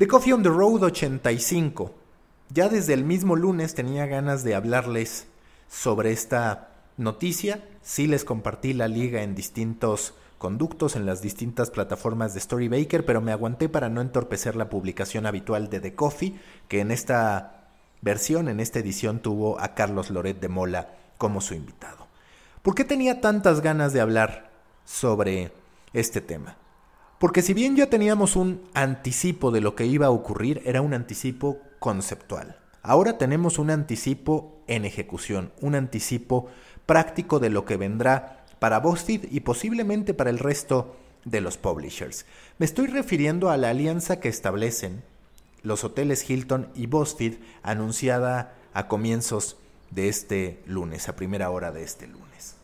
The Coffee on the Road 85. Ya desde el mismo lunes tenía ganas de hablarles sobre esta noticia. Sí les compartí la liga en distintos conductos en las distintas plataformas de Storybaker, pero me aguanté para no entorpecer la publicación habitual de The Coffee, que en esta versión, en esta edición, tuvo a Carlos Loret de Mola como su invitado. ¿Por qué tenía tantas ganas de hablar sobre este tema? Porque si bien ya teníamos un anticipo de lo que iba a ocurrir, era un anticipo conceptual. Ahora tenemos un anticipo en ejecución, un anticipo práctico de lo que vendrá para BuzzFeed y posiblemente para el resto de los publishers. Me estoy refiriendo a la alianza que establecen los hoteles Hilton y BuzzFeed anunciada a comienzos de este lunes, a primera hora de este lunes.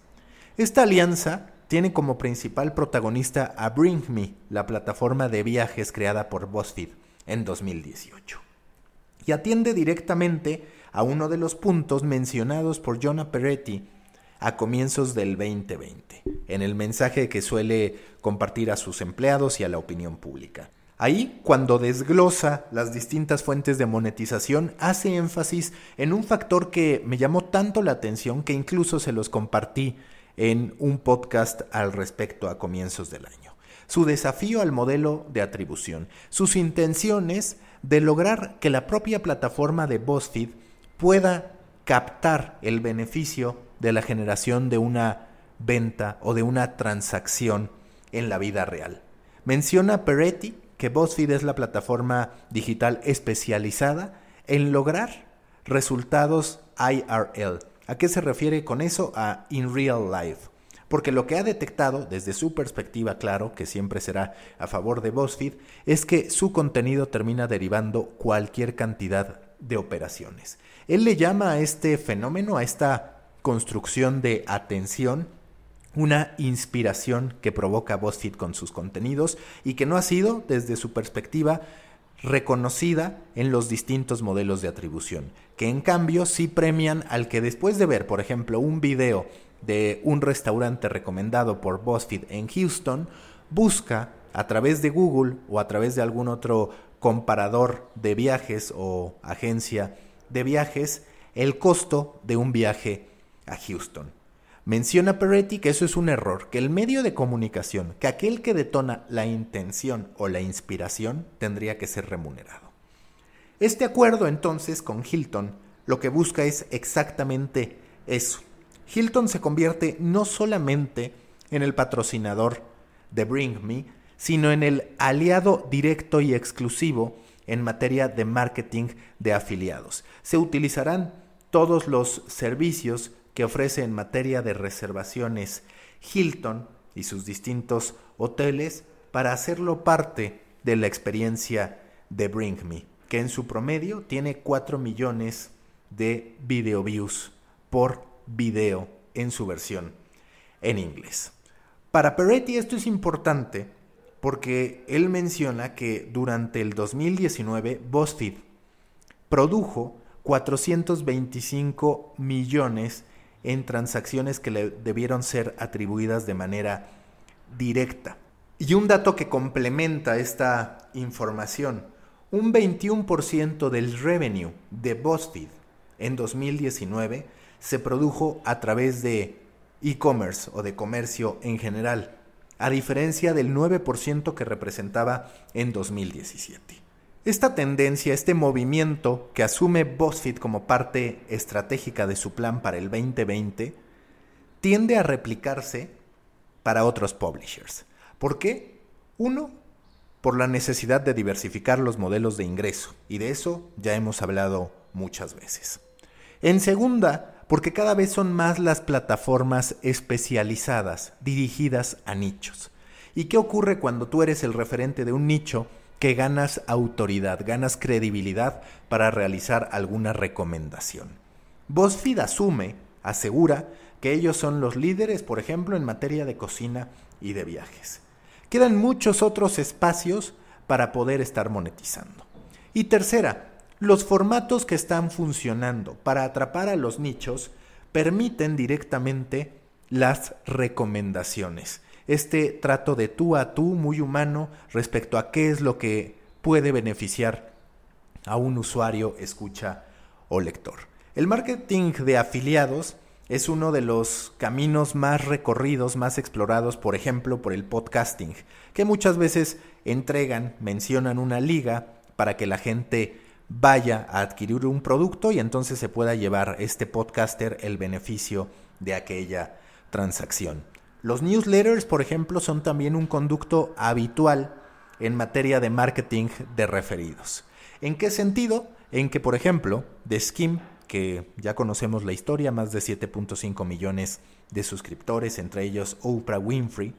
Esta alianza tiene como principal protagonista a Bring Me, la plataforma de viajes creada por BuzzFeed en 2018. Y atiende directamente a uno de los puntos mencionados por Jonah Peretti a comienzos del 2020, en el mensaje que suele compartir a sus empleados y a la opinión pública. Ahí, cuando desglosa las distintas fuentes de monetización, hace énfasis en un factor que me llamó tanto la atención que incluso se los compartí en un podcast al respecto a comienzos del año. Su desafío al modelo de atribución, sus intenciones de lograr que la propia plataforma de BuzzFeed pueda captar el beneficio de la generación de una venta o de una transacción en la vida real. Menciona Peretti que BuzzFeed es la plataforma digital especializada en lograr resultados IRL. ¿A qué se refiere con eso? A in real life. Porque lo que ha detectado, desde su perspectiva, claro, que siempre será a favor de BuzzFeed, es que su contenido termina derivando cualquier cantidad de operaciones. Él le llama a este fenómeno, a esta construcción de atención, una inspiración que provoca BuzzFeed con sus contenidos y que no ha sido, desde su perspectiva, reconocida en los distintos modelos de atribución, que en cambio sí premian al que después de ver, por ejemplo, un video de un restaurante recomendado por BuzzFeed en Houston, busca a través de Google o a través de algún otro comparador de viajes o agencia de viajes el costo de un viaje a Houston. Menciona Peretti que eso es un error, que el medio de comunicación, que aquel que detona la intención o la inspiración tendría que ser remunerado. Este acuerdo entonces con Hilton lo que busca es exactamente eso. Hilton se convierte no solamente en el patrocinador de Bring Me, sino en el aliado directo y exclusivo en materia de marketing de afiliados. Se utilizarán todos los servicios que ofrece en materia de reservaciones Hilton y sus distintos hoteles para hacerlo parte de la experiencia de Bring Me, que en su promedio tiene 4 millones de video views por video en su versión en inglés. Para Peretti esto es importante porque él menciona que durante el 2019 BuzzFeed produjo 425 millones en transacciones que le debieron ser atribuidas de manera directa. Y un dato que complementa esta información, un 21% del revenue de BuzzFeed en 2019 se produjo a través de e-commerce o de comercio en general, a diferencia del 9% que representaba en 2017. Esta tendencia, este movimiento que asume BuzzFeed como parte estratégica de su plan para el 2020, tiende a replicarse para otros publishers. ¿Por qué? Uno, por la necesidad de diversificar los modelos de ingreso, y de eso ya hemos hablado muchas veces. En segunda, porque cada vez son más las plataformas especializadas, dirigidas a nichos. ¿Y qué ocurre cuando tú eres el referente de un nicho que ganas autoridad, ganas credibilidad para realizar alguna recomendación. BuzzFeed asume, asegura, que ellos son los líderes, por ejemplo, en materia de cocina y de viajes. Quedan muchos otros espacios para poder estar monetizando. Y tercera, los formatos que están funcionando para atrapar a los nichos permiten directamente las recomendaciones este trato de tú a tú muy humano respecto a qué es lo que puede beneficiar a un usuario, escucha o lector. El marketing de afiliados es uno de los caminos más recorridos, más explorados, por ejemplo, por el podcasting, que muchas veces entregan, mencionan una liga para que la gente vaya a adquirir un producto y entonces se pueda llevar este podcaster el beneficio de aquella transacción. Los newsletters, por ejemplo, son también un conducto habitual en materia de marketing de referidos. ¿En qué sentido? En que, por ejemplo, de Skim, que ya conocemos la historia, más de 7.5 millones de suscriptores, entre ellos Oprah Winfrey,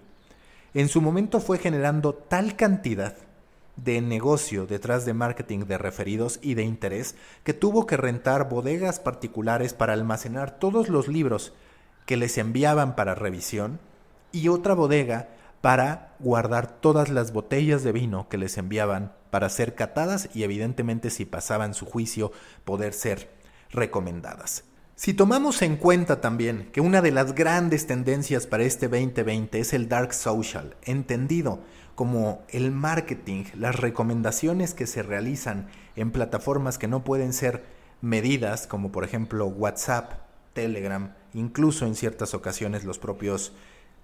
en su momento fue generando tal cantidad de negocio detrás de marketing de referidos y de interés que tuvo que rentar bodegas particulares para almacenar todos los libros que les enviaban para revisión y otra bodega para guardar todas las botellas de vino que les enviaban para ser catadas y evidentemente si pasaban su juicio poder ser recomendadas. Si tomamos en cuenta también que una de las grandes tendencias para este 2020 es el dark social, entendido como el marketing, las recomendaciones que se realizan en plataformas que no pueden ser medidas, como por ejemplo WhatsApp, Telegram, incluso en ciertas ocasiones los propios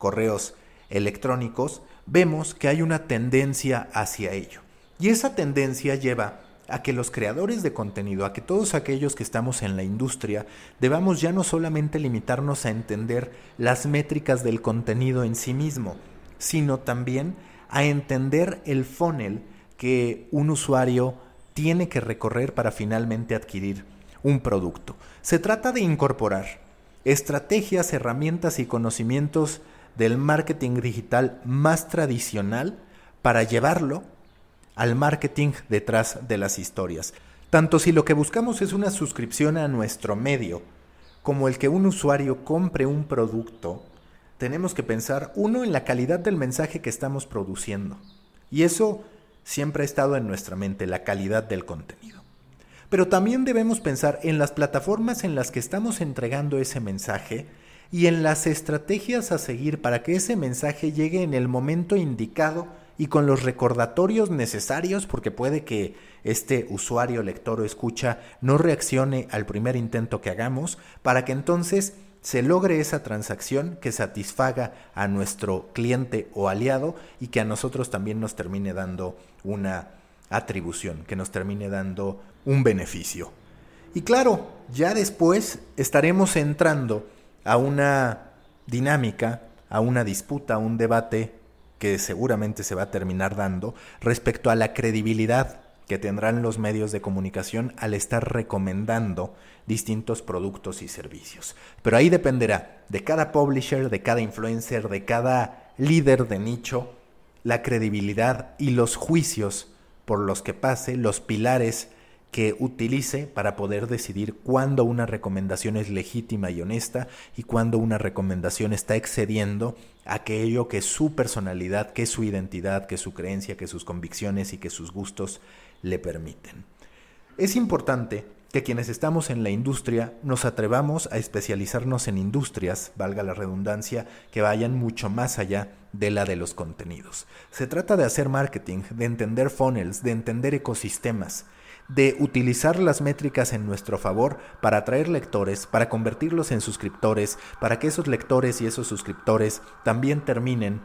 correos electrónicos, vemos que hay una tendencia hacia ello. Y esa tendencia lleva a que los creadores de contenido, a que todos aquellos que estamos en la industria, debamos ya no solamente limitarnos a entender las métricas del contenido en sí mismo, sino también a entender el funnel que un usuario tiene que recorrer para finalmente adquirir un producto. Se trata de incorporar estrategias, herramientas y conocimientos del marketing digital más tradicional para llevarlo al marketing detrás de las historias. Tanto si lo que buscamos es una suscripción a nuestro medio, como el que un usuario compre un producto, tenemos que pensar, uno, en la calidad del mensaje que estamos produciendo. Y eso siempre ha estado en nuestra mente, la calidad del contenido. Pero también debemos pensar en las plataformas en las que estamos entregando ese mensaje y en las estrategias a seguir para que ese mensaje llegue en el momento indicado y con los recordatorios necesarios, porque puede que este usuario, lector o escucha no reaccione al primer intento que hagamos, para que entonces se logre esa transacción que satisfaga a nuestro cliente o aliado y que a nosotros también nos termine dando una atribución, que nos termine dando un beneficio. Y claro, ya después estaremos entrando a una dinámica, a una disputa, a un debate que seguramente se va a terminar dando respecto a la credibilidad que tendrán los medios de comunicación al estar recomendando distintos productos y servicios. Pero ahí dependerá de cada publisher, de cada influencer, de cada líder de nicho, la credibilidad y los juicios por los que pase, los pilares que utilice para poder decidir cuándo una recomendación es legítima y honesta y cuándo una recomendación está excediendo aquello que su personalidad, que su identidad, que su creencia, que sus convicciones y que sus gustos le permiten. Es importante que quienes estamos en la industria nos atrevamos a especializarnos en industrias, valga la redundancia, que vayan mucho más allá de la de los contenidos. Se trata de hacer marketing, de entender funnels, de entender ecosistemas, de utilizar las métricas en nuestro favor para atraer lectores, para convertirlos en suscriptores, para que esos lectores y esos suscriptores también terminen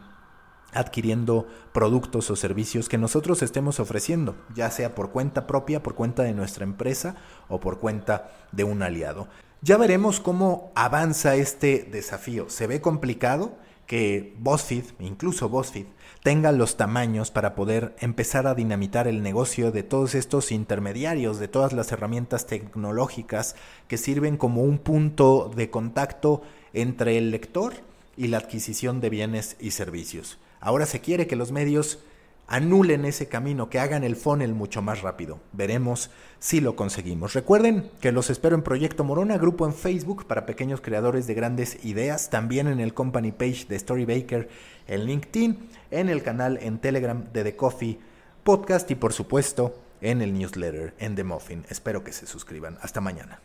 adquiriendo productos o servicios que nosotros estemos ofreciendo, ya sea por cuenta propia, por cuenta de nuestra empresa o por cuenta de un aliado. Ya veremos cómo avanza este desafío. Se ve complicado que BuzzFeed, incluso BuzzFeed, tenga los tamaños para poder empezar a dinamitar el negocio de todos estos intermediarios, de todas las herramientas tecnológicas que sirven como un punto de contacto entre el lector y la adquisición de bienes y servicios. Ahora se quiere que los medios anulen ese camino, que hagan el funnel mucho más rápido. Veremos si lo conseguimos. Recuerden que los espero en Proyecto Morona, grupo en Facebook para pequeños creadores de grandes ideas, también en el company page de Storybaker en LinkedIn, en el canal en Telegram de The Coffee Podcast y por supuesto en el newsletter en The Muffin. Espero que se suscriban. Hasta mañana.